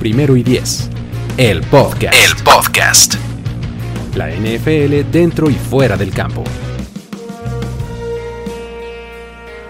Primero y Diez. El podcast. El podcast. La NFL dentro y fuera del campo.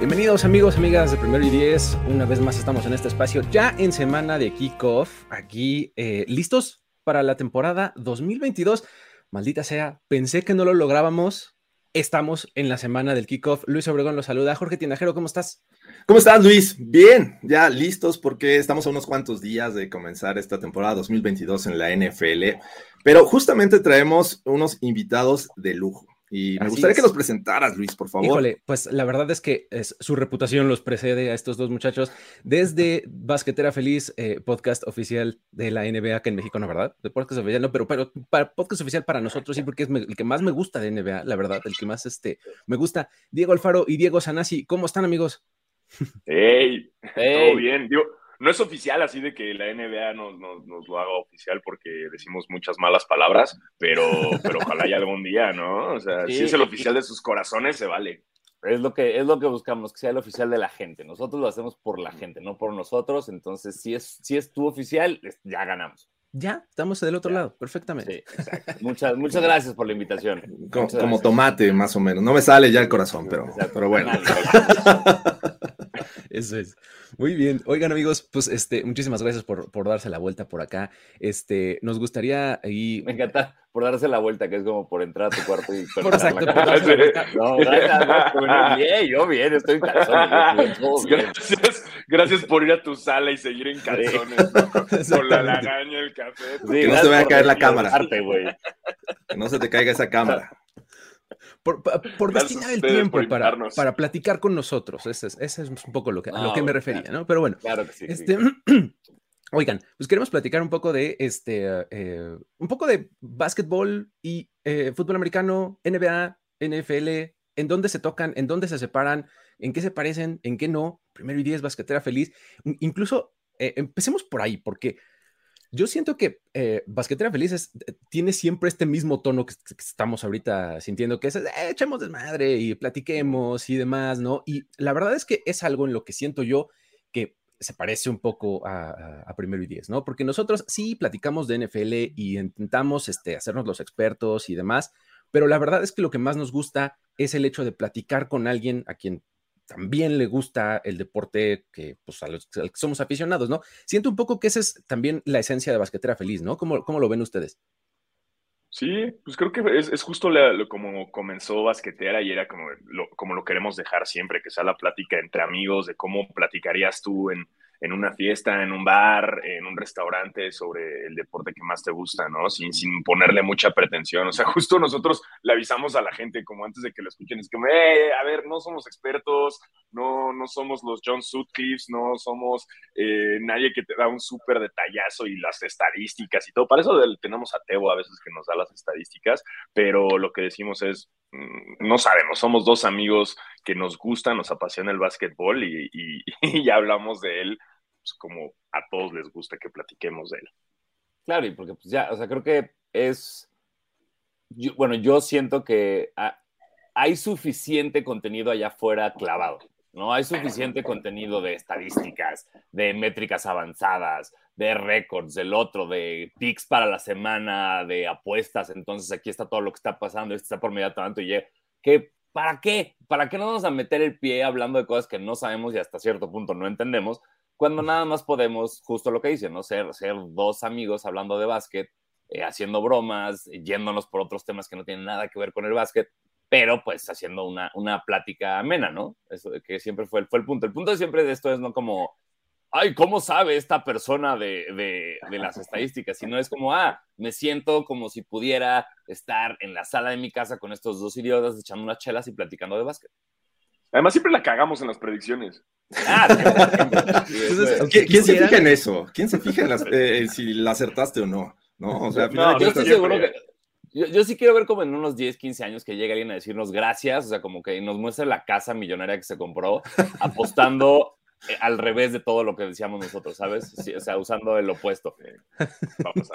Bienvenidos amigos, amigas de Primero y Diez. Una vez más estamos en este espacio ya en semana de kickoff. Aquí eh, listos para la temporada 2022. Maldita sea, pensé que no lo lográbamos. Estamos en la semana del kickoff. Luis Obregón lo saluda. Jorge Tinajero, ¿cómo estás? ¿Cómo estás, Luis? Bien, ya listos porque estamos a unos cuantos días de comenzar esta temporada 2022 en la NFL, pero justamente traemos unos invitados de lujo. Y me gustaría que los presentaras, Luis, por favor. Híjole, pues la verdad es que es, su reputación los precede a estos dos muchachos desde Basquetera Feliz, eh, podcast oficial de la NBA, que en México no, ¿verdad? De podcast oficial, no, pero, pero para podcast oficial para nosotros, sí, porque es el que más me gusta de NBA, la verdad, el que más este, me gusta. Diego Alfaro y Diego Sanasi, ¿cómo están, amigos? ¡Ey! ¿Todo bien? no es oficial así de que la NBA nos, nos, lo haga oficial porque decimos muchas malas palabras, pero, pero ojalá haya algún día, ¿no? O sea, si es el oficial de sus corazones, se vale. Es lo, que, es lo que buscamos, que sea el oficial de la gente. Nosotros lo hacemos por la gente, no por nosotros. Entonces, si es, si es tu oficial, ya ganamos. Ya, estamos del otro lado, perfectamente. Muchas, muchas gracias por la invitación. Como, tomate, más o menos. No me sale ya el corazón, pero, pero bueno. Eso es. Muy bien. Oigan, amigos, pues este, muchísimas gracias por, por darse la vuelta por acá. Este, nos gustaría ahí. Me encanta por darse la vuelta, que es como por entrar a tu cuarto y por exacto, la No, gracias, bien, yo bien, estoy en calzones. Gracias, gracias por ir a tu sala y seguir en calzones, con la lagaña, el café. que no se vaya a caer la cámara. que no se te caiga esa cámara por, por destinar el tiempo para, para platicar con nosotros. Ese es, ese es un poco lo que, a lo que me refería, ¿no? Pero bueno, claro que sí, este, oigan, pues queremos platicar un poco de este, eh, un poco de básquetbol y eh, fútbol americano, NBA, NFL, en dónde se tocan, en dónde se separan, en qué se parecen, en qué no. Primero y diez, basquetera feliz. Incluso eh, empecemos por ahí, porque yo siento que eh, Basquetera Feliz eh, tiene siempre este mismo tono que, estamos ahorita sintiendo, que es eh, echemos desmadre y platiquemos y demás, ¿no? Y la verdad es que es algo en lo que siento yo que se parece un poco a, Primero y Diez, ¿no? Porque nosotros sí platicamos de NFL y intentamos este, hacernos los expertos y demás, pero la verdad es que lo que más nos gusta es el hecho de platicar con alguien a quien también le gusta el deporte que, pues, a los, que somos aficionados, ¿no? Siento un poco que esa es también la esencia de Basquetera Feliz, ¿no? ¿Cómo, cómo lo ven ustedes? Sí, pues creo que es, justo como comenzó Basquetera y era como como lo queremos dejar siempre, que sea la plática entre amigos de cómo platicarías tú en, en una fiesta, en un bar, en un restaurante sobre el deporte que más te gusta, ¿no? Sin, sin ponerle mucha pretensión. O sea, justo nosotros le avisamos a la gente como antes de que lo escuchen, es como, eh, a ver, no somos expertos, no, no somos los John Sutcliffe, no somos eh, nadie que te da un súper detallazo y las estadísticas y todo. Para eso tenemos a Tebo a veces que nos da las estadísticas, pero lo que decimos es, no sabemos, somos dos amigos que nos gusta, nos apasiona el básquetbol y, ya hablamos de él pues, como a todos les gusta que platiquemos de él. Claro, y porque pues ya, o sea, creo que es, bueno, yo siento que hay suficiente contenido allá afuera clavado, ¿no? Hay suficiente contenido de estadísticas, de métricas avanzadas, de récords, del otro, de picks para la semana, de apuestas, entonces aquí está todo lo que está pasando, esto está por medio tanto y que ¿para qué? ¿Para qué no vamos a meter el pie hablando de cosas que no sabemos y hasta cierto punto no entendemos? Cuando nada más podemos, justo lo que dicen, ¿no? Ser, ser dos amigos hablando de básquet, eh, haciendo bromas, yéndonos por otros temas que no tienen nada que ver con el básquet, pero pues haciendo una, una plática amena, ¿no? Eso que siempre fue, fue el punto. El punto siempre de esto es no como ay, ¿cómo sabe esta persona de, las estadísticas? Sino es como, ah, me siento como si pudiera estar en la sala de mi casa con estos dos idiotas echando unas chelas y platicando de básquet. Además, siempre la cagamos en las predicciones. Ah, ¿quién, se fija en eso? ¿Quién se fija en eh, si la acertaste o no? ¿No? O sea, yo estoy seguro que. Yo, sí quiero ver como en unos 10, 15 años que llegue alguien a decirnos gracias, o sea, como que nos muestre la casa millonaria que se compró, apostando eh, al revés de todo lo que decíamos nosotros, ¿sabes? o sea, usando el opuesto. Vamos a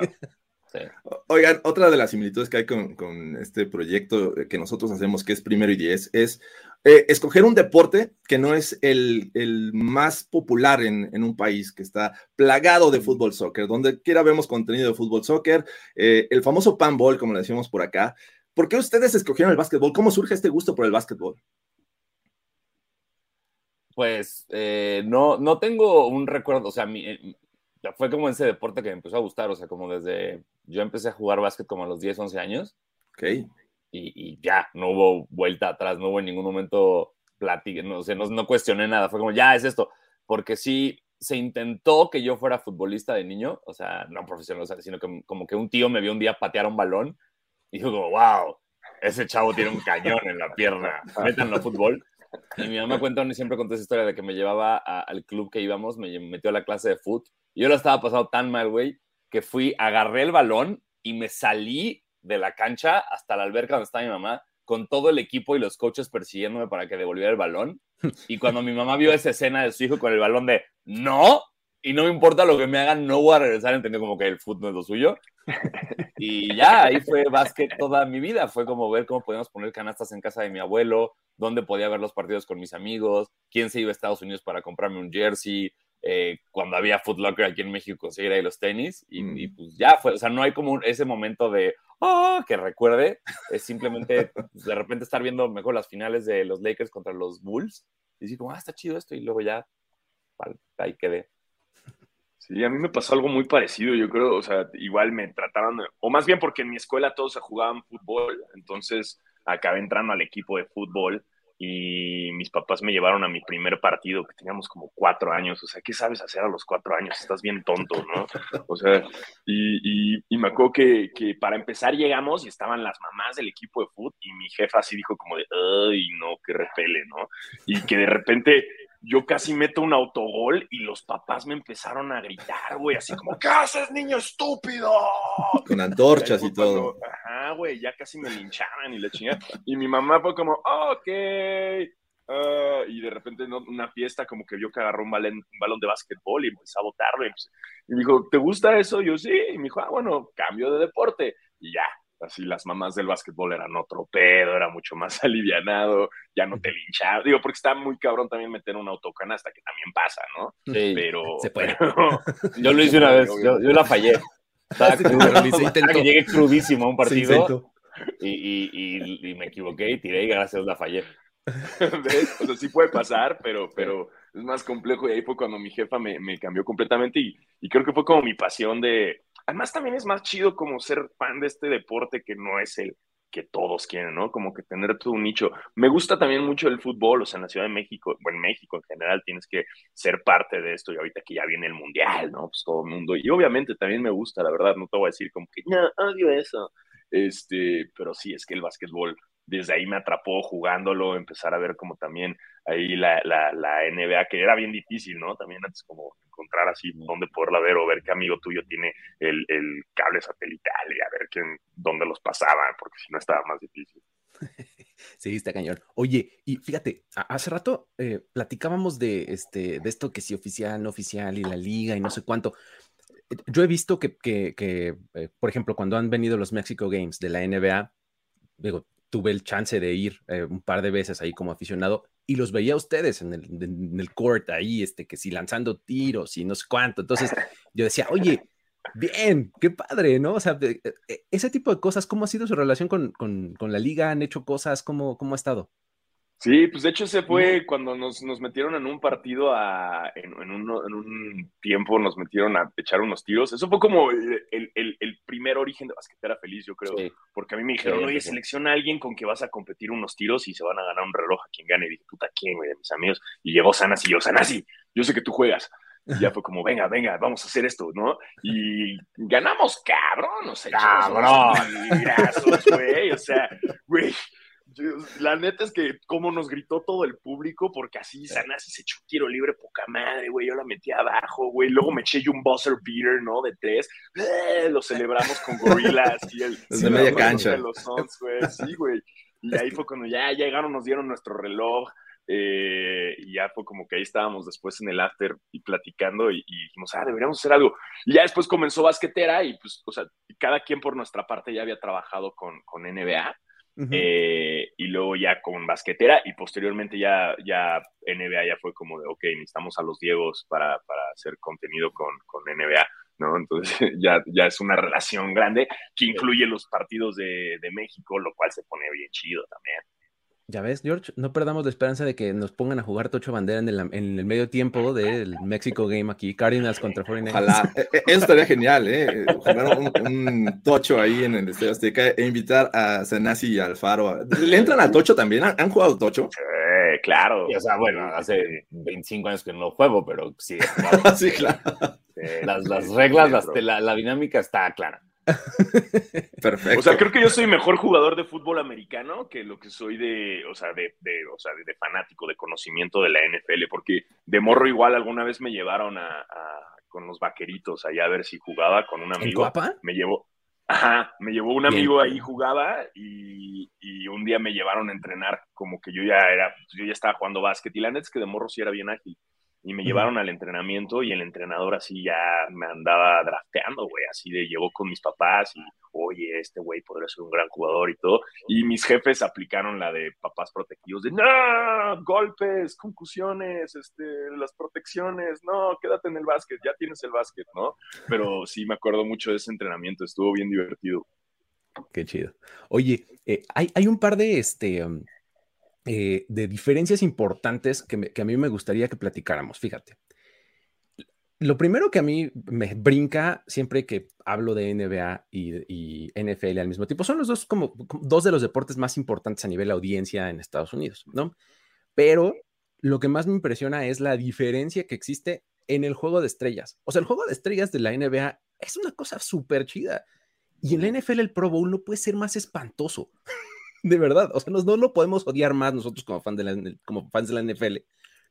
Oigan, otra de las similitudes que hay con, este proyecto que nosotros hacemos, que es Primero y Diez, es eh, escoger un deporte que no es el, más popular en, un país que está plagado de fútbol soccer, donde quiera vemos contenido de fútbol soccer, eh, el famoso panball, como le decimos por acá. ¿Por qué ustedes escogieron el básquetbol? ¿Cómo surge este gusto por el básquetbol? Pues eh, no, no tengo un recuerdo, o sea, mi, fue como ese deporte que me empezó a gustar, o sea, como desde, yo empecé a jugar básquet como a los 10, 11 años. Ok. Y, ya, no hubo vuelta atrás, no hubo en ningún momento plática, no, o no, no cuestioné nada, fue como, ya es esto, porque sí se intentó que yo fuera futbolista de niño, o sea, no profesional, sino que como que un tío me vio un día patear un balón y dijo como, wow, ese chavo tiene un cañón en la pierna, métanlo a fútbol. Y mi mamá cuenta, y siempre contó esa historia de que me llevaba al club que íbamos, me metió a la clase de fútbol yo lo estaba pasando tan mal, güey, que fui, agarré el balón y me salí de la cancha hasta la alberca donde estaba mi mamá, con todo el equipo y los coaches persiguiéndome para que devolviera el balón. Y cuando mi mamá vio esa escena de su hijo con el balón de no, y no me importa lo que me hagan, no voy a regresar, entendió como que el fútbol es lo suyo. Y ya, ahí fue básquet toda mi vida. Fue como ver cómo podíamos poner canastas en casa de mi abuelo, dónde podía ver los partidos con mis amigos, quién se iba a Estados Unidos para comprarme un jersey, eh, cuando había Foot Locker aquí en México conseguir ahí los tenis y, mm. pues ya fue, o sea, no hay como ese momento de, oh, que recuerde, es simplemente pues, de repente estar viendo mejor las finales de los Lakers contra los Bulls y decir como, ah, está chido esto y luego ya, ahí quedé. Sí, a mí me pasó algo muy parecido, yo creo, o sea, igual me trataron, o más bien porque en mi escuela todos se jugaban fútbol, entonces acabé entrando al equipo de fútbol y mis papás me llevaron a mi primer partido, que teníamos como cuatro años, o sea, ¿qué sabes hacer a los cuatro años? Estás bien tonto, ¿no? O sea, y, me acuerdo que, que, para empezar llegamos y estaban las mamás del equipo de fútbol y mi jefa así dijo como de, ay, no, que repele, ¿no? Y que de repente yo casi meto un autogol y los papás me empezaron a gritar, güey, así como, ¿qué haces, niño estúpido? Con antorchas y todo. ajá, güey, ya casi me linchaban y le chingaban. Y mi mamá fue como, ok. Ah", y de repente en una fiesta como que vio que agarró un balón, un balón de básquetbol y empezó a botarlo. Y, y me dijo, ¿te gusta eso? yo sí. Y me dijo, ah, bueno, cambio de deporte. Y ya, así las mamás del básquetbol eran otro pedo, era mucho más alivianado, ya no te linchaban. Digo, porque está muy cabrón también meter una autocanasta, que también pasa, ¿no? Sí, pero, se puede. yo lo hice una vez, yo, la fallé. Estaba que llegué crudísimo a un partido y, y, me equivoqué y tiré y gracias la fallé. O sea, sí puede pasar, pero, pero es más complejo y ahí fue cuando mi jefa me, me cambió completamente y, y creo que fue como mi pasión de, Además, también es más chido como ser fan de este deporte que no es el que todos quieren, ¿no? Como que tener un nicho. Me gusta también mucho el fútbol, o sea, en la Ciudad de México, bueno, en México en general tienes que ser parte de esto y ahorita que ya viene el Mundial, ¿no? Pues todo el mundo. Y obviamente también me gusta, la verdad, no te voy a decir como que, no, odio eso. Este, pero sí, es que el básquetbol desde ahí me atrapó jugándolo, empezar a ver como también ahí la, la, la, NBA, que era bien difícil, ¿no? También antes como encontrar así dónde poderla ver o ver qué amigo tuyo tiene el, el cable satelital y a ver quién, dónde los pasaban, porque si no estaba más difícil. Sí, está cañón. Oye, y fíjate, hace rato eh, platicábamos de, este, de esto que si oficial, no oficial y la liga y no sé cuánto. Yo he visto que, que, que eh, por ejemplo, cuando han venido los Mexico Games de la NBA, digo, tuve el chance de ir eh, un par de veces ahí como aficionado y los veía ustedes en el, en el court ahí, este, que si lanzando tiros y no sé cuánto. Entonces yo decía, oye, bien, qué padre, ¿no? O sea, e, ese tipo de cosas, ¿cómo ha sido su relación con, con, con la liga? ¿Han hecho cosas? ¿Cómo, cómo ha estado? Sí, pues de hecho se fue cuando nos, nos metieron en un partido a, en, en, un, en, un, tiempo, nos metieron a echar unos tiros. Eso fue como el, el, el primer origen de Basquetera Feliz, yo creo. Porque a mí me dijeron, oye, selecciona a alguien con que vas a competir unos tiros y se van a ganar un reloj a quien gane. Y dije, puta, ¿quién, güey? De mis amigos. Y llegó Sanasi y yo, Sanasi, yo sé que tú juegas. Y ya fue como, venga, venga, vamos a hacer esto, ¿no? Y ganamos, cabrón, o sea, cabrón. Güey, o sea, güey La neta es que como nos gritó todo el público, porque así Sanasi se echó un tiro libre, poca madre, güey, yo la metí abajo, güey, luego me eché yo un buzzer beater, ¿no? De tres, ¡Eh! lo celebramos con gorilas y el... Desde media cancha. De los Suns, güey, sí, güey. Y ahí fue cuando ya llegaron, nos dieron nuestro reloj, eh, y ya fue como que ahí estábamos después en el after y platicando y, dijimos, ah, deberíamos hacer algo. Y ya después comenzó basquetera y pues, o sea, cada quien por nuestra parte ya había trabajado con, con NBA. Eh, y luego ya con basquetera y posteriormente ya, ya NBA ya fue como de, ok, necesitamos a los Diegos para, para hacer contenido con, con NBA. ¿no? Entonces ya, ya es una relación grande que incluye los partidos de, de México, lo cual se pone bien chido también. Ya ves, George, no perdamos la esperanza de que nos pongan a jugar Tocho Bandera en el, en el medio tiempo del México Game aquí, Cardinals contra 49 Ojalá, e, e, eso estaría genial, ¿eh? Jugar un, Tocho ahí en el Estadio Azteca e invitar a Senasi y Alfaro. ¿Le entran al Tocho también? ¿Han, jugado Tocho? Sí, claro. o sea, bueno, hace 25 años que no juego, pero sí. sí, claro. Las, las reglas, la, la dinámica está clara. Perfecto. O sea, creo que yo soy mejor jugador de fútbol americano que lo que soy de, o sea, de, o sea, de, fanático, de conocimiento de la NFL, porque de morro igual alguna vez me llevaron a, con los vaqueritos allá a ver si jugaba con un amigo. ¿En me llevó, ajá, me llevó un amigo ahí jugaba y, y, un día me llevaron a entrenar como que yo ya era, yo ya estaba jugando básquet y la neta es que de morro sí era bien ágil y me llevaron al entrenamiento y el entrenador así ya me andaba drafteando, güey, así de llegó con mis papás y, oye, este güey podría ser un gran jugador y todo. Y mis jefes aplicaron la de papás protectivos, de, no, golpes, concusiones, este, las protecciones, no, quédate en el básquet, ya tienes el básquet, ¿no? Pero sí me acuerdo mucho de ese entrenamiento, estuvo bien divertido. Qué chido. Oye, eh, hay, hay, un par de, este, um, eh, de diferencias importantes que, a mí me gustaría que platicáramos. Fíjate. Lo primero que a mí me brinca siempre que hablo de NBA y, NFL al mismo tiempo son los dos como dos de los deportes más importantes a nivel de audiencia en Estados Unidos, ¿no? Pero lo que más me impresiona es la diferencia que existe en el juego de estrellas. O sea, el juego de estrellas de la NBA es una cosa súper chida. Y en la NFL el Pro Bowl no puede ser más espantoso. De verdad, o sea, no lo podemos odiar más nosotros como, fan de la, como fans de la NFL.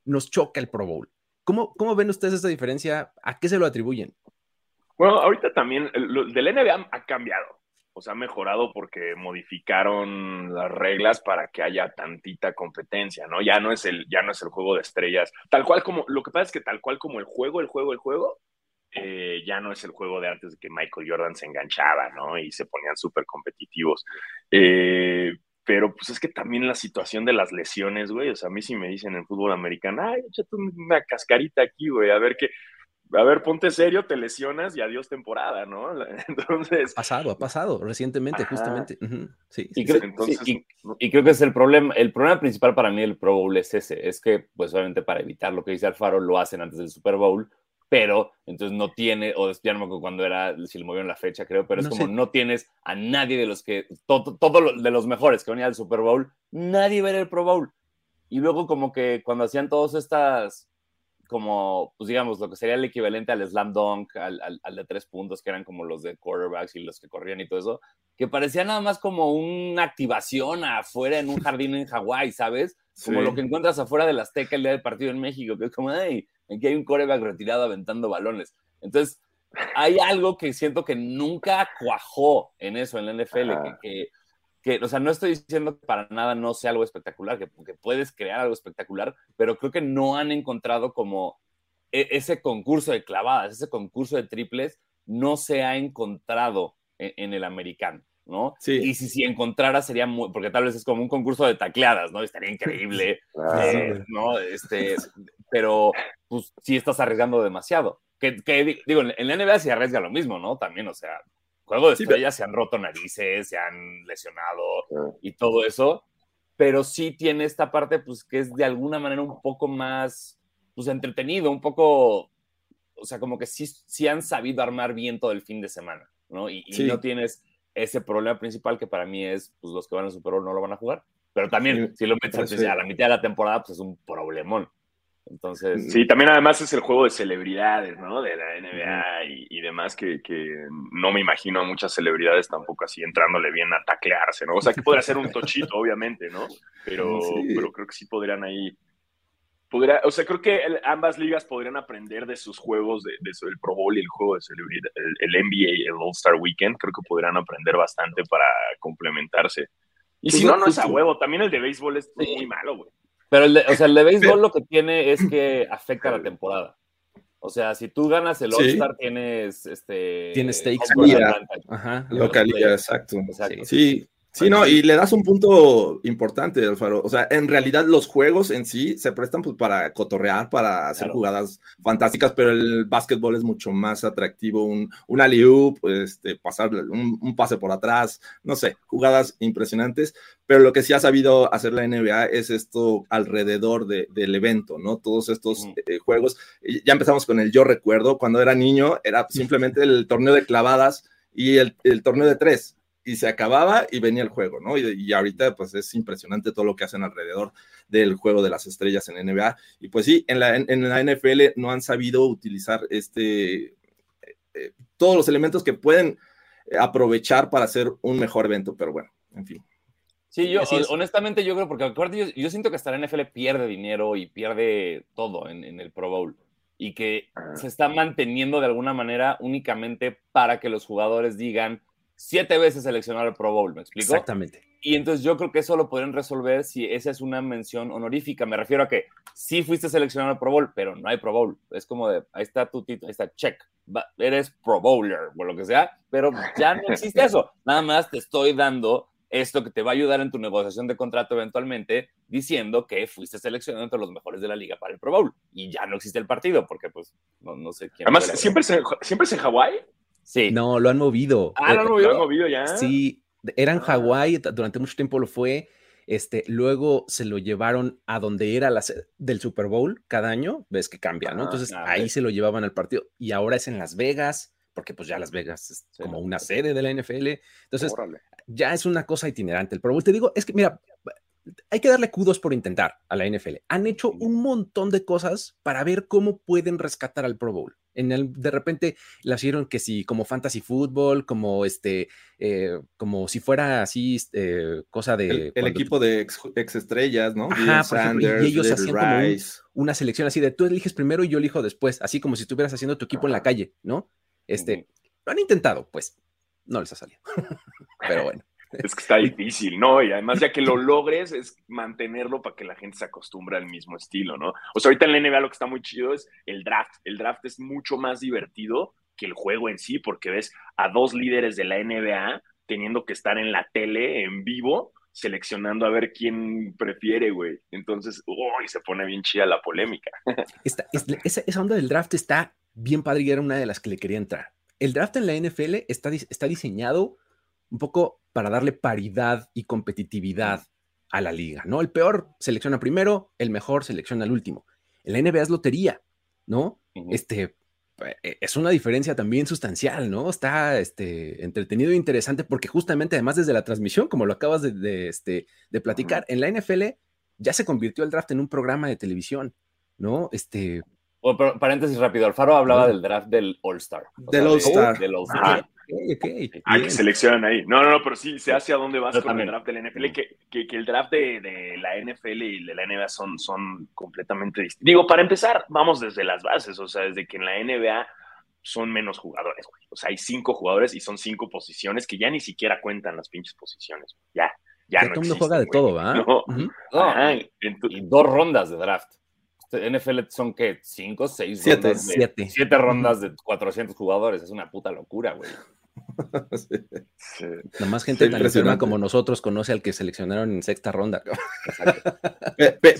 Nos choca el Pro Bowl. ¿Cómo, ¿Cómo ven ustedes esta diferencia? ¿A qué se lo atribuyen? Bueno, ahorita también, el, del NBA ha cambiado, o sea, ha mejorado porque modificaron las reglas para que haya tantita competencia, ¿no? Ya no es el, ya no es el juego de estrellas, tal cual como, lo que pasa es que tal cual como el juego, el juego, el juego, eh, ya no es el juego de antes de que Michael Jordan se enganchaba, ¿no? Y se ponían súper competitivos. Eh, pero pues es que también la situación de las lesiones, güey, o sea, a mí si me dicen en fútbol americano, ay, échate una cascarita aquí, güey, a ver qué, a ver, ponte serio, te lesionas y adiós temporada, ¿no? Entonces... Ha pasado, ha pasado recientemente, justamente. Sí, y, creo, y, creo, que es el problema, el problema principal para mí del Pro Bowl es ese, es que, pues obviamente para evitar lo que dice Alfaro, lo hacen antes del Super Bowl, pero entonces no tiene, o ya no me acuerdo cuando era, si le movieron la fecha, creo, pero es como no tienes a nadie de los que, todo, de los mejores que venía al Super Bowl, nadie ver el Pro Bowl. Y luego como que cuando hacían todas estas, como, pues digamos, lo que sería el equivalente al slam dunk, al, al, de tres puntos, que eran como los de quarterbacks y los que corrían y todo eso, que parecía nada más como una activación afuera en un jardín en Hawái, ¿sabes? Como lo que encuentras afuera del Azteca el día del partido en México, que es como, hey, aquí hay un coreback retirado aventando balones. Entonces, hay algo que siento que nunca cuajó en eso, en la NFL, que, que, o sea, no estoy diciendo que para nada no sea algo espectacular, que, que puedes crear algo espectacular, pero creo que no han encontrado como e, ese concurso de clavadas, ese concurso de triples, no se ha encontrado en, en el americano. ¿no? Sí. Y si, si encontrara sería muy, porque tal vez es como un concurso de tacleadas, ¿no? Estaría increíble, eh, ¿no? Este, pero pues sí estás arriesgando demasiado. Que, digo, en la NBA se arriesga lo mismo, ¿no? También, o sea, juego de estrellas se han roto narices, se han lesionado y todo eso, pero sí tiene esta parte, pues, que es de alguna manera un poco más, pues, entretenido, un poco, o sea, como que sí, sí han sabido armar bien todo el fin de semana, ¿no? Y, no tienes ese problema principal que para mí es, pues, los que van al Super Bowl no lo van a jugar, pero también, si lo metes a la mitad de la temporada, pues es un problemón. Entonces. Sí, también además es el juego de celebridades, ¿no? De la NBA y, demás, que, que, no me imagino a muchas celebridades tampoco así entrándole bien a taclearse, ¿no? O sea, que podría ser un tochito, obviamente, ¿no? Pero, pero creo que sí podrían ahí. Podría, o sea, creo que ambas ligas podrían aprender de sus juegos, de, de, el Pro Bowl y el juego de celebridad, el, el NBA, el All-Star Weekend, creo que podrían aprender bastante para complementarse. Y pues si no, no es a huevo. También el de béisbol es muy malo, güey. Pero el de, o sea, el de béisbol lo que tiene es que afecta la temporada. O sea, si tú ganas el All-Star, tienes este. Tienes stakes. Ajá. Localidad, exacto. exacto. Sí. Sí, no, y le das un punto importante, Alfaro. O sea, en realidad los juegos en sí se prestan pues, para cotorrear, para hacer jugadas fantásticas, pero el básquetbol es mucho más atractivo. Un, un alley este, pasar un, pase por atrás, no sé, jugadas impresionantes. Pero lo que sí ha sabido hacer la NBA es esto alrededor del evento, ¿no? Todos estos eh, juegos. Ya empezamos con el yo recuerdo, cuando era niño, era simplemente el torneo de clavadas y el, el torneo de tres y se acababa y venía el juego, ¿no? Y, ahorita pues es impresionante todo lo que hacen alrededor del juego de las estrellas en NBA. Y pues sí, en la, en, la NFL no han sabido utilizar este, eh, eh, todos los elementos que pueden aprovechar para hacer un mejor evento, pero bueno, en fin. Sí, yo honestamente yo creo, porque yo, yo, siento que hasta la NFL pierde dinero y pierde todo en, en el Pro Bowl y que ah. se está manteniendo de alguna manera únicamente para que los jugadores digan, siete veces seleccionar el Pro Bowl, ¿me explico? Exactamente. Y entonces yo creo que eso lo podrían resolver si esa es una mención honorífica. Me refiero a que sí fuiste seleccionado al Pro Bowl, pero no hay Pro Bowl. Es como de, ahí está tu título, ahí está, check. Eres Pro Bowler o lo que sea, pero ya no existe eso. Nada más te estoy dando esto que te va a ayudar en tu negociación de contrato eventualmente, diciendo que fuiste seleccionado entre los mejores de la liga para el Pro Bowl. Y ya no existe el partido, porque pues no, sé quién. Además, siempre, siempre es en Hawái. Sí. No, lo han movido. Ah, lo han movido, ya. Sí, era en ah. Hawái, durante mucho tiempo lo fue. Este, luego se lo llevaron a donde era la del Super Bowl cada año, ves que cambia, ¿no? Ah, Entonces ahí se lo llevaban al partido y ahora es en Las Vegas, porque pues ya Las Vegas es como una sede de la NFL. Entonces ya es una cosa itinerante el Pro Bowl. Te digo, es que mira, hay que darle kudos por intentar a la NFL. Han hecho un montón de cosas para ver cómo pueden rescatar al Pro Bowl. En el, de repente la hicieron que si como fantasy fútbol, como este, eh, como si fuera así eh, cosa de el, equipo de ex, estrellas, ¿no? Ajá, y ellos hacían como una selección así de tú eliges primero y yo elijo después, así como si estuvieras haciendo tu equipo en la calle, ¿no? Este, lo han intentado, pues no les ha salido, pero bueno. Es que está difícil, ¿no? Y además, ya que lo logres, es mantenerlo para que la gente se acostumbre al mismo estilo, ¿no? O sea, ahorita en la NBA lo que está muy chido es el draft. El draft es mucho más divertido que el juego en sí, porque ves a dos líderes de la NBA teniendo que estar en la tele en vivo seleccionando a ver quién prefiere, güey. Entonces, uy, se pone bien chida la polémica. esa, esa, onda del draft está bien padre y era una de las que le quería entrar. El draft en la NFL está, está diseñado un poco para darle paridad y competitividad a la liga, ¿no? El peor selecciona primero, el mejor selecciona al último. En la NBA es lotería, ¿no? Este, eh, es una diferencia también sustancial, ¿no? Está este, entretenido e interesante porque justamente además desde la transmisión, como lo acabas de, este, de platicar, en la NFL ya se convirtió el draft en un programa de televisión, ¿no? Este... paréntesis rápido, Alfaro hablaba del draft del All-Star. Del All-Star. Del All-Star. Ah, que seleccionan ahí. No, no, no, pero sí, sé hacia dónde vas con el draft de la NFL, que, que, el draft de, la NFL y de la NBA son, son completamente distintos. Digo, para empezar, vamos desde las bases, o sea, desde que en la NBA son menos jugadores, güey. O sea, hay cinco jugadores y son cinco posiciones que ya ni siquiera cuentan las pinches posiciones. Ya, ya, no todo mundo juega de todo, ¿va? No. y dos rondas de draft. NFL son que cinco, seis siete, siete. siete rondas de 400 jugadores. Es una puta locura, güey. Nada más gente tan como nosotros conoce al que seleccionaron en sexta ronda.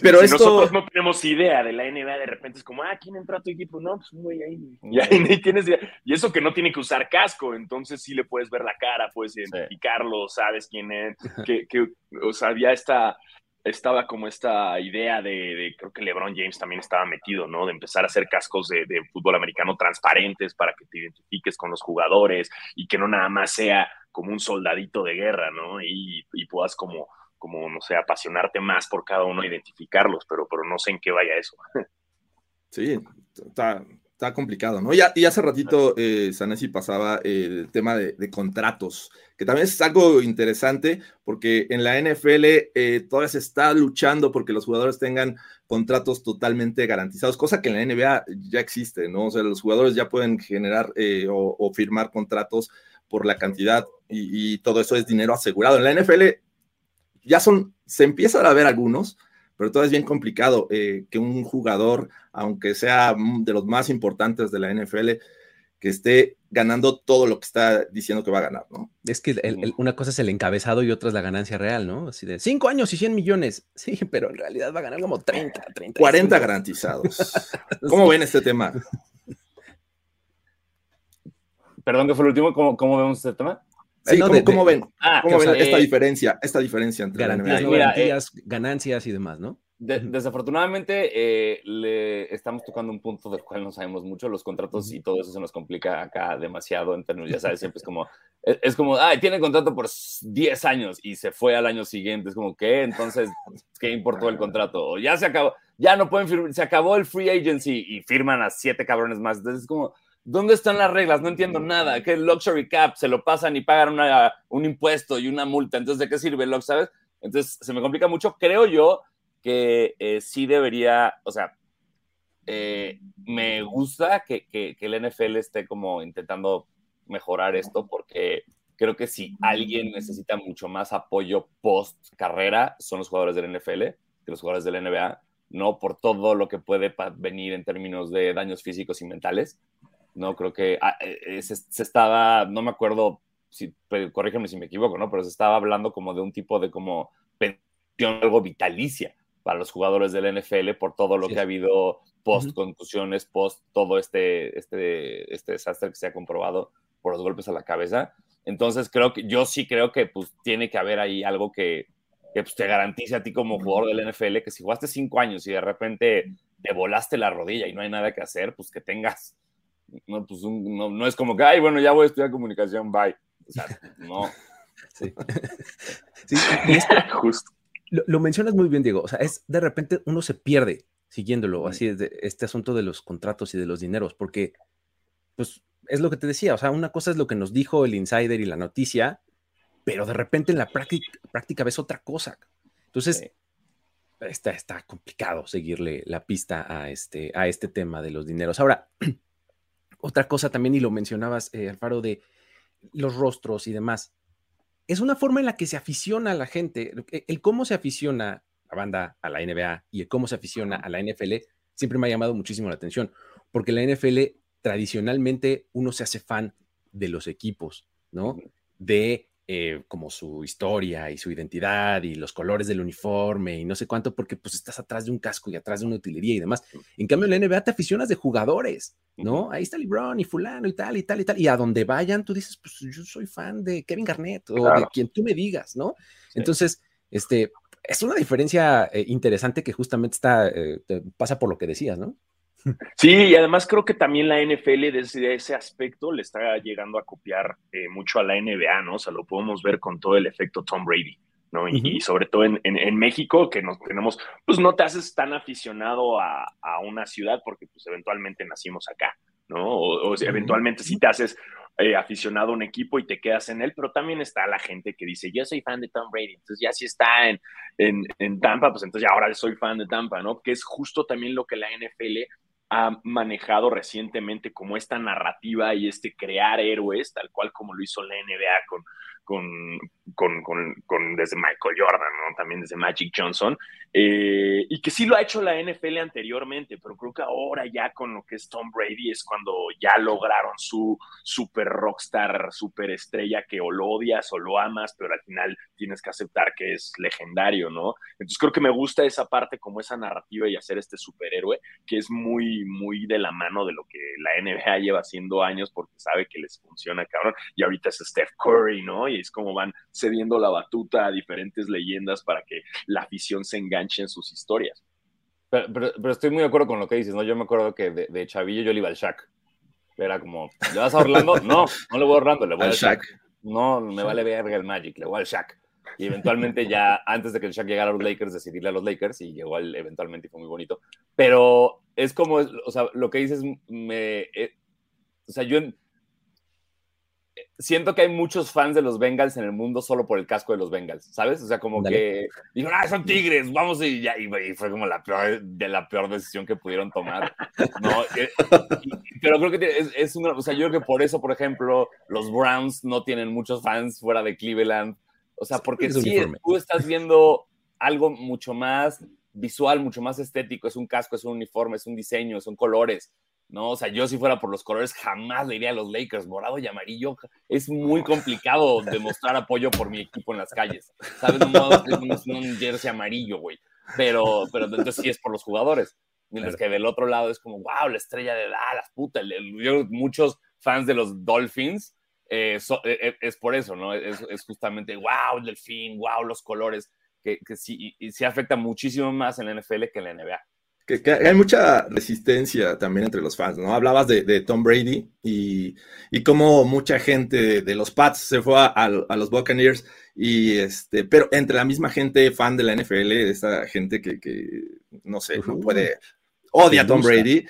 pero nosotros no tenemos idea de la NBA, de repente es como, ah, ¿quién entró a tu equipo? No, pues güey ahí. Y, ahí tienes Y eso que no tiene que usar casco, entonces sí le puedes ver la cara, puedes identificarlo, sabes quién es, que, que o sea, había esta estaba como esta idea de, creo que LeBron James también estaba metido, ¿no? De empezar a hacer cascos de, fútbol americano transparentes para que te identifiques con los jugadores y que no nada más sea como un soldadito de guerra, ¿no? Y, puedas como, como, no sé, apasionarte más por cada uno, identificarlos, pero, pero no sé en qué vaya eso. Sí, está, está complicado, ¿no? Y, hace ratito eh, Sanesi pasaba el tema de, contratos, que también es algo interesante porque en la NFL eh, todavía se está luchando porque los jugadores tengan contratos totalmente garantizados, cosa que en la NBA ya existe, ¿no? O sea, los jugadores ya pueden generar eh, o, firmar contratos por la cantidad y, y, todo eso es dinero asegurado. En la NFL ya son, se empiezan a ver algunos, pero todo es bien complicado eh, que un jugador, aunque sea de los más importantes de la NFL, que esté ganando todo lo que está diciendo que va a ganar, ¿no? Es que una cosa es el encabezado y otra es la ganancia real, ¿no? Así de 5 años y 100 millones. Sí, pero en realidad va a ganar como 30, 30. 40 garantizados. ¿Cómo ven este tema? Perdón, ¿qué fue el último? ¿Cómo, cómo vemos este tema? Sí, ¿cómo, ven, ah, esta eh, diferencia, esta diferencia entre garantías, eh, ganancias y demás, ¿no? desafortunadamente, eh, le estamos tocando un punto del cual no sabemos mucho. Los contratos y todo eso se nos complica acá demasiado en términos, ya sabes, siempre es como, es, como, ay, tiene contrato por 10 años y se fue al año siguiente. Es como, ¿qué? Entonces, ¿qué importó el contrato? O ya se acabó, ya no pueden firmar, se acabó el free agency y firman a siete cabrones más. Entonces, es como, ¿Dónde están las reglas? No entiendo nada. El luxury cap se lo pasan y pagan un impuesto y una multa. Entonces, ¿de qué sirve el sabes? Entonces, se me complica mucho. Creo yo que eh, sí debería, o sea, eh, me gusta que, que, que, el NFL esté como intentando mejorar esto porque creo que si alguien necesita mucho más apoyo post carrera son los jugadores del NFL que los jugadores del NBA, no por todo lo que puede venir en términos de daños físicos y mentales. ¿No? Creo que ah, eh, eh, se, estaba, no me acuerdo, si, corrígeme si me equivoco, ¿no? Pero se estaba hablando como de un tipo de como pensión algo vitalicia para los jugadores del NFL por todo lo que ha habido post contusiones, post todo este, este, este desastre que se ha comprobado por los golpes a la cabeza. Entonces creo que yo sí creo que pues tiene que haber ahí algo que, que pues, te garantice a ti como jugador del NFL que si jugaste cinco años y de repente te volaste la rodilla y no hay nada que hacer, pues que tengas no, pues no, es como que, ay, bueno, ya voy a estudiar comunicación, bye. O sea, no. Sí. sí justo. Lo, mencionas muy bien, Diego. O sea, es de repente uno se pierde siguiéndolo, así de este asunto de los contratos y de los dineros, porque, pues, es lo que te decía. O sea, una cosa es lo que nos dijo el insider y la noticia, pero de repente en la práctica, práctica ves otra cosa. Entonces, está, está complicado seguirle la pista a este, a este tema de los dineros. Ahora, otra cosa también, y lo mencionabas, eh, Alfaro, de los rostros y demás. Es una forma en la que se aficiona a la gente. El cómo se aficiona la banda a la NBA y el cómo se aficiona a la NFL siempre me ha llamado muchísimo la atención, porque la NFL tradicionalmente uno se hace fan de los equipos, ¿no? De eh, como su historia y su identidad y los colores del uniforme y no sé cuánto, porque pues estás atrás de un casco y atrás de una utilería y demás. En cambio, en la NBA te aficionas de jugadores, ¿no? Ahí está LeBron y fulano y tal y tal y tal. Y a donde vayan, tú dices, pues yo soy fan de Kevin Garnett o de quien tú me digas, ¿no? Entonces, este, es una diferencia eh, interesante que justamente está, eh, pasa por lo que decías, ¿no? Sí, y además creo que también la NFL desde ese aspecto le está llegando a copiar eh, mucho a la NBA, ¿no? O sea, lo podemos ver con todo el efecto Tom Brady, ¿no? Y, sobre todo en, en, México, que nos tenemos, pues no te haces tan aficionado a, a una ciudad porque pues eventualmente nacimos acá, ¿no? O, eventualmente si te haces eh, aficionado a un equipo y te quedas en él, pero también está la gente que dice, yo soy fan de Tom Brady, entonces ya si está en, en, en Tampa, pues entonces ya ahora soy fan de Tampa, ¿no? Que es justo también lo que la NFL ha manejado recientemente como esta narrativa y este crear héroes, tal cual como lo hizo la NBA con, con, con, desde Michael Jordan, ¿no? también desde Magic Johnson, eh, y que sí lo ha hecho la NFL anteriormente, pero creo que ahora ya con lo que es Tom Brady es cuando ya lograron su super rockstar, super estrella que o lo odias o lo amas, pero al final tienes que aceptar que es legendario, ¿no? Entonces creo que me gusta esa parte como esa narrativa y hacer este superhéroe que es muy, muy de la mano de lo que la NBA lleva haciendo años porque sabe que les funciona, cabrón, y ahorita es Steph Curry, ¿no? Es como van cediendo la batuta a diferentes leyendas para que la afición se enganche en sus historias. Pero, estoy muy de acuerdo con lo que dices, ¿no? Yo me acuerdo que de, Chavillo yo le iba al Shaq. Era como, ¿le vas a Orlando? No, no le voy a Orlando, le voy al, Shaq. No, me vale verga el Magic, le voy al Shaq. y eventualmente ya antes de que el Shaq llegara a los Lakers, decidirle a los Lakers y llegó él eventualmente y fue muy bonito. Pero es como, o sea, lo que dices, me, eh, o sea, yo siento que hay muchos fans de los Bengals en el mundo solo por el casco de los Bengals, ¿sabes? O sea, como que dijeron, ah, son tigres, vamos y ya, y, fue como la peor, de la peor decisión que pudieron tomar, ¿no? Eh, pero creo que es, es, una, o sea, yo creo que por eso, por ejemplo, los Browns no tienen muchos fans fuera de Cleveland, o sea, porque si tú estás viendo algo mucho más visual, mucho más estético, es un casco, es un uniforme, es un diseño, son colores, ¿no? O sea, yo si fuera por los colores jamás le iría a los Lakers, morado y amarillo. Es muy complicado demostrar apoyo por mi equipo en las calles, ¿sabes? No, es un jersey amarillo, güey. Pero, pero entonces sí es por los jugadores. Mientras que del otro lado es como, wow, la estrella de Dallas, puta. Yo, muchos fans de los Dolphins eh, eh, eh, es por eso, ¿no? Es, es, justamente, wow, el delfín, wow, los colores, que, que sí, y, sí afecta muchísimo más en la NFL que en la NBA que, hay mucha resistencia también entre los fans, ¿no? Hablabas de, Tom Brady y, y cómo mucha gente de los Pats se fue a, los Buccaneers, y este, pero entre la misma gente fan de la NFL, esa gente que, no sé, no puede, odia a Tom Brady,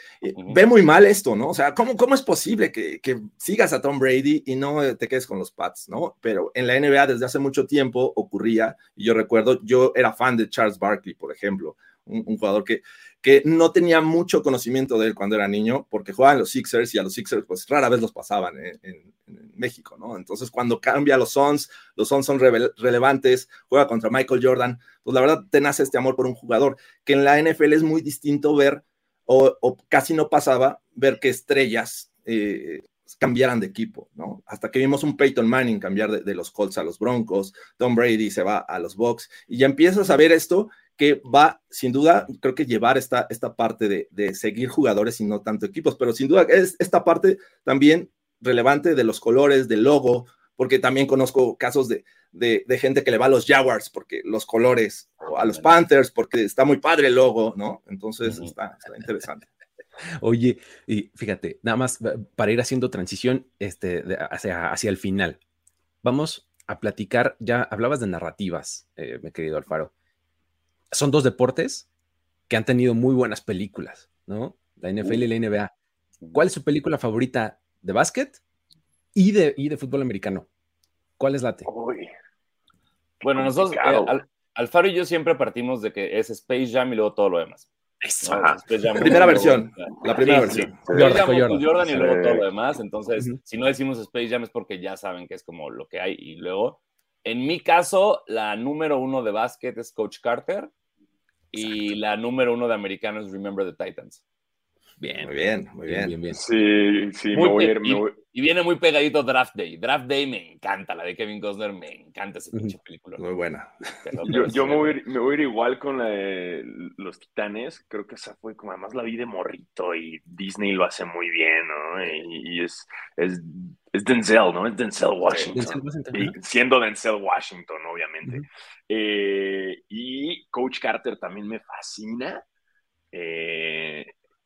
ve muy mal esto, ¿no? O sea, ¿cómo, cómo es posible que, que, sigas a Tom Brady y no te quedes con los Pats, ¿no? Pero en la NBA desde hace mucho tiempo ocurría, y yo recuerdo, yo era fan de Charles Barkley, por ejemplo, un, jugador que, que no tenía mucho conocimiento de él cuando era niño, porque jugaba en los Sixers y a los Sixers pues rara vez los pasaban en, México, ¿no? Entonces cuando cambia a los Suns, los Suns son relevantes, juega contra Michael Jordan, pues la verdad te nace este amor por un jugador, que en la NFL es muy distinto ver, o, casi no pasaba, ver que estrellas eh, cambiaran de equipo, ¿no? Hasta que vimos un Peyton Manning cambiar de, de, los Colts a los Broncos, Tom Brady se va a los Bucks, y ya empiezas a ver esto que va, sin duda, creo que llevar esta, esta parte de, seguir jugadores y no tanto equipos, pero sin duda es esta parte también relevante de los colores, del logo, porque también conozco casos de, gente que le va a los Jaguars porque los colores, o a los Panthers porque está muy padre el logo, ¿no? Entonces está, interesante. Oye, y fíjate, nada más para ir haciendo transición este, hacia, hacia el final, vamos a platicar, ya hablabas de narrativas, eh, mi querido Alfaro son dos deportes que han tenido muy buenas películas, ¿no? La NFL y la NBA. ¿Cuál es su película favorita de básquet y de, de fútbol americano? ¿Cuál es la T? Bueno, nosotros, eh, Alfaro y yo siempre partimos de que es Space Jam y luego todo lo demás. Primera versión. la primera versión. Jordan, y luego todo lo demás. Entonces, si no decimos Space Jam es porque ya saben que es como lo que hay. Y luego, en mi caso, la número uno de básquet es Coach Carter. Y la número uno de americanos es Remember the Titans. Bien, muy bien, muy bien. bien, Sí, sí, me voy, y, viene muy pegadito Draft Day. Draft Day me encanta, la de Kevin Costner, me encanta esa pinche película. Muy buena. yo, me, voy, me, voy, a ir igual con la de Los Titanes. Creo que esa fue como además la vi de morrito y Disney lo hace muy bien, ¿no? Y, es, es, es, Denzel, ¿no? Es Denzel Washington. siendo Denzel Washington, obviamente. Eh, y Coach Carter también me fascina. Eh,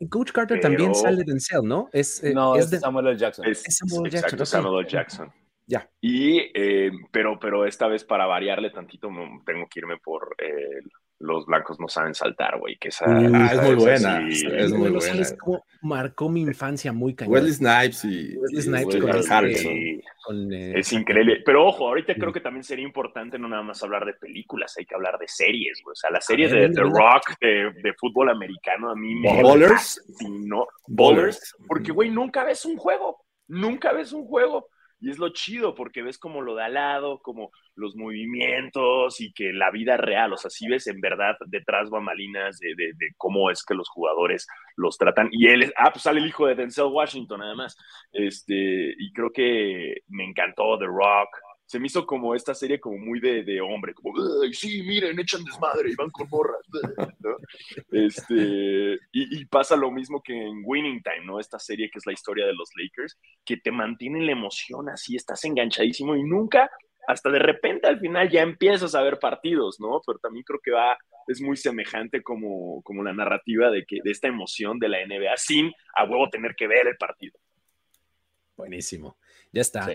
Coach Carter también sale de Denzel, ¿no? Es, eh, no, es, de Samuel L. Jackson. Es, Samuel Jackson. Exacto, Samuel L. Jackson. Ya. Y, eh, pero, pero esta vez para variarle tantito, tengo que irme por eh, los blancos no saben saltar, güey. Que esa, ah, es muy buena. es muy buena. Es como marcó mi infancia muy cañón. Wesley Snipes y Wesley Snipes con, Harrison. es increíble. Pero ojo, ahorita creo que también sería importante no nada más hablar de películas, hay que hablar de series, güey. O sea, la serie de The Rock de, de, fútbol americano a mí me. Bowlers. No, Bowlers. Porque, güey, nunca ves un juego. Nunca ves un juego. Y es lo chido porque ves como lo de al lado, como los movimientos y que la vida real, o sea, si ves en verdad detrás bambalinas de, de, de, cómo es que los jugadores los tratan. Y él, ah, pues sale el hijo de Denzel Washington además. Este, y creo que me encantó The Rock, se me hizo como esta serie como muy de, de hombre, como, sí, miren, echan desmadre y van con morras. Este, y, pasa lo mismo que en Winning Time, ¿no? Esta serie que es la historia de los Lakers, que te mantiene la emoción así, estás enganchadísimo y nunca, hasta de repente al final ya empiezas a ver partidos, ¿no? Pero también creo que va, es muy semejante como, como la narrativa de, que, de esta emoción de la NBA sin a huevo tener que ver el partido. Buenísimo. Ya está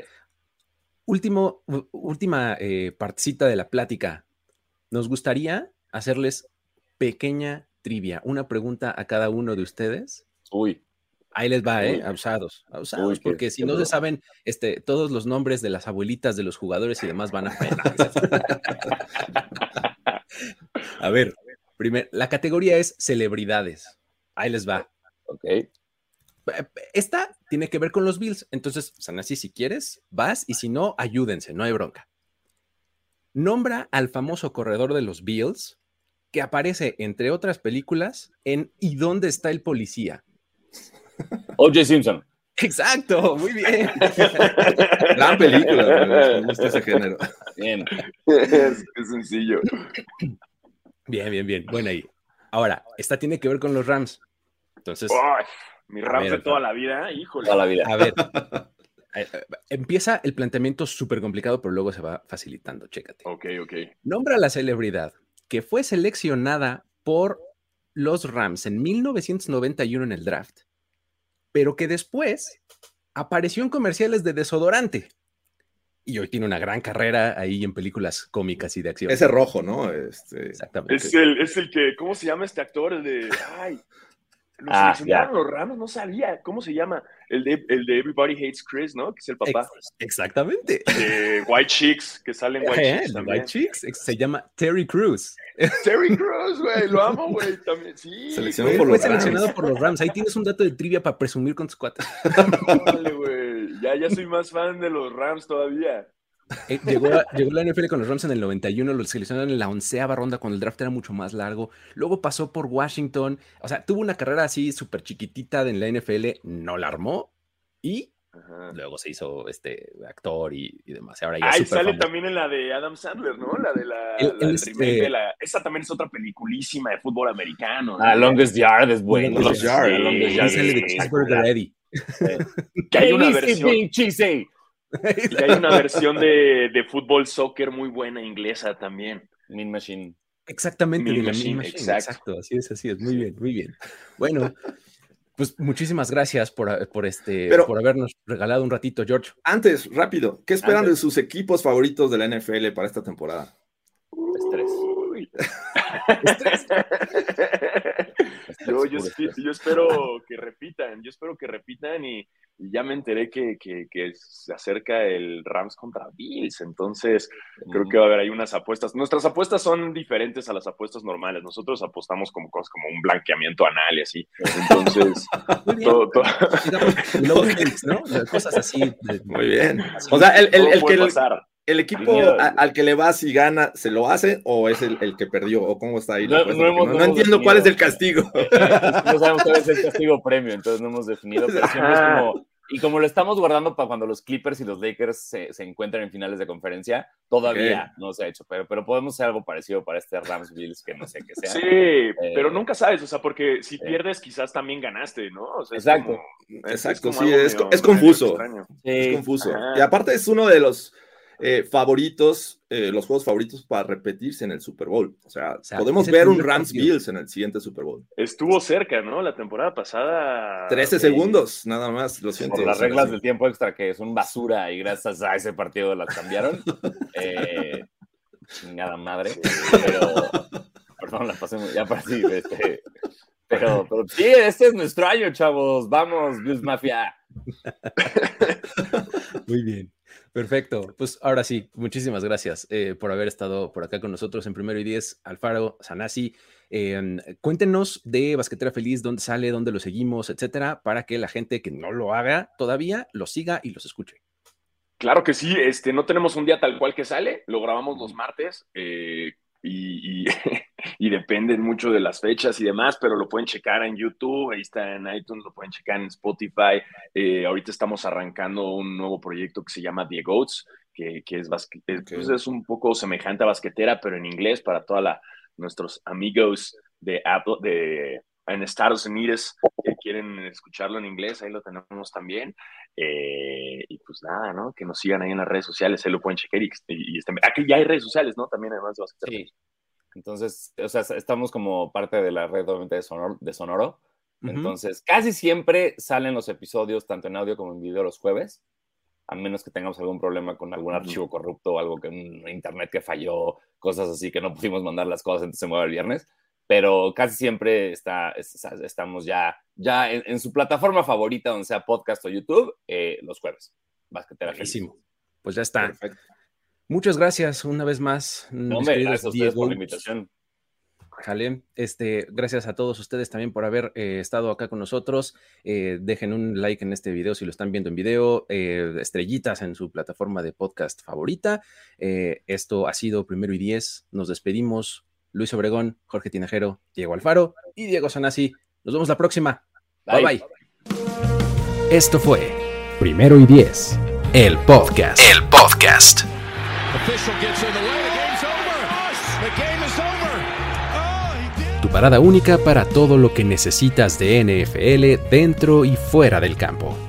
último, última eh, partecita de la plática. Nos gustaría hacerles pequeña trivia, una pregunta a cada uno de ustedes. Uy. Ahí les va, ¿eh? Abusados, abusados, porque si no se saben este, todos los nombres de las abuelitas de los jugadores y demás van a... a ver, primero, la categoría es celebridades. Ahí les va. Ok. Esta tiene que ver con los Bills, entonces, Sanasi, si quieres, vas y si no, ayúdense, no hay bronca. Nombra al famoso corredor de los Bills que aparece, entre otras películas, en ¿Y dónde está el policía? O.J. Simpson. Exacto, muy bien. Gran película, me gusta ese género. Bien. es, es sencillo. Bien, bien, bien. Bueno, ahí. Ahora, esta tiene que ver con los Rams. Entonces, Ay, mi rap ver, de toda la vida, híjole. Toda la vida. a ver. eh, Empieza el planteamiento súper complicado, pero luego se va facilitando. Chécate. Ok, ok. Nombra a la celebridad que fue seleccionada por los Rams en 1991 en el draft, pero que después apareció en comerciales de desodorante. Y hoy tiene una gran carrera ahí en películas cómicas y de acción. Ese rojo, ¿no? Este, Exactamente. Es el, es el que, ¿cómo se llama este actor? El de. Ay. Lo Ah, seleccionaron los Rams, no sabía. ¿Cómo se llama? El de, el de Everybody Hates Chris, ¿no? Que es el papá. Ex- Exactamente. De White Chicks, que sale en White Eh, Chicks. White Chicks. Se llama Terry Cruz. Terry Crews, güey, lo amo, güey, también. Sí. Seleccionado Fue, por los seleccionado por los Rams. Ahí tienes un dato de trivia para presumir con tus cuates. Órale, güey. Ya, ya soy más fan de los Rams todavía. Eh, llegó, a- llegó la NFL con los Rams en el 91, lo seleccionaron en la onceava ronda cuando el draft era mucho más largo. Luego pasó por Washington. O sea, tuvo una carrera así súper chiquitita en la NFL, no la armó y Ajá. luego se hizo este actor y, y demás. Ahora ya Ah, sale famoso. también en la de Adam Sandler, ¿no? La de la, Él- la es, remake eh, de la. Esa también es otra peliculísima de fútbol americano. ¿no? Ah, Longest Yard es bueno. Longest Yard. Sí, Longest Yard sale de es Cheeseburger Eddie. Que hay una versión, que hay una versión de, de fútbol soccer muy buena inglesa también. Mean Machine. Exactamente, Mean de la Machine, Machine, exacto. Exacto, así es, así es. Muy bien, muy bien. Bueno, pues muchísimas gracias por, por este, Pero- por habernos regalado un ratito, George. Antes, rápido, ¿qué esperan Antes. de sus equipos favoritos de la NFL para esta temporada? Estrés. Uy. Estrés yo, yo, estrés. yo espero que repitan, yo espero que repitan y, y ya me enteré que, que- que se acerca el Rams contra Bills, entonces creo que va a haber ahí unas apuestas. Nuestras apuestas son diferentes a las apuestas normales, nosotros apostamos como cosas como un blanqueamiento anal y así, entonces Muy bien. todo, todo-. Cosas así. de- Muy bien. O sea, el, el- el puede que, pasar. El equipo a- al que le vas y gana, ¿se lo hace o es el, el que perdió? ¿O cómo está ahí? No- no Porque hemos- no, no no hemos entiendo cuál es el castigo. No sabemos cuál es el castigo premio, entonces no hemos definido, pero siempre es como. Y como lo estamos guardando para cuando los Clippers y los Lakers se, se encuentren en finales de conferencia, todavía no se ha hecho, pero, pero podemos hacer algo parecido para este Rams Bills, que no sé qué sea. Sí, pero nunca sabes, o sea, porque si eh. pierdes quizás también ganaste, ¿no? O sea, es Exacto. como- Exacto, es sí, es- medio- es medio confuso. Es confuso. Ajá. Y aparte es uno de los eh, favoritos, eh, los juegos favoritos para repetirse en el Super Bowl. O sea, sea, podemos ver un Rams. Bills en el siguiente Super Bowl. Estuvo cerca, ¿no? La temporada pasada. 13 ok. segundos, nada más, lo siento. Por las reglas del tiempo extra, que son basura y gracias a ese partido las cambiaron. Eh, chingada madre. Pero, perdón, la pasé muy- ya para sí, este, pero, pero sí, este es nuestro año, chavos. Vamos, Bills Mafia. Muy bien. Perfecto. Pues ahora sí, muchísimas gracias eh, por haber estado por acá con nosotros en Primero y Diez, Alfaro, Sanasi. Eh, cuéntenos de Basquetera Feliz, dónde sale, dónde lo seguimos, etcétera, para que la gente que no lo haga todavía lo siga y los escuche. Claro que sí, este, no tenemos un día tal cual que sale, lo grabamos los martes eh, y, y, y dependen mucho de las fechas y demás, pero lo pueden checar en YouTube, ahí está en iTunes, lo pueden checar en Spotify. Eh, ahorita estamos arrancando un nuevo proyecto que se llama The Goats, que, que es, basque- es, Ok. pues, es un poco semejante a basquetera, pero en inglés para todos nuestros amigos de Apple, de en Estados Unidos que quieren escucharlo en inglés, ahí lo tenemos también. Eh, y pues nada, ¿no? Que nos sigan ahí en las redes sociales, ahí lo pueden checar. Y, y, y estén- aquí ya hay redes sociales, ¿no? También además de Basquetera. Sí. Entonces, o sea, estamos como parte de la red de Sonoro. De Sonoro. Entonces, casi siempre salen los episodios, tanto en audio como en video, los jueves. a menos que tengamos algún problema con algún archivo corrupto o algo que un internet que falló, cosas así que no pudimos mandar las cosas, entonces se mueve el viernes. Pero casi siempre está, estamos ya, ya en, su plataforma favorita, donde sea podcast o YouTube, eh, los jueves. Basquetera Pues ya está. Muchas gracias una vez más. No, gracias a ustedes por la invitación. Jale, este, gracias a todos ustedes también por haber eh, estado acá con nosotros. Eh, dejen un like en este video si lo están viendo en video, eh, estrellitas en su plataforma de podcast favorita. esto ha sido Primero y Diez. Nos despedimos. Luis Obregón, Jorge Tinajero, Diego Alfaro y Diego Sanasi. Nos vemos la próxima. bye. bye. Esto fue Primero y Diez, el podcast. El podcast. Tu parada única para todo lo que necesitas de NFL dentro y fuera del campo.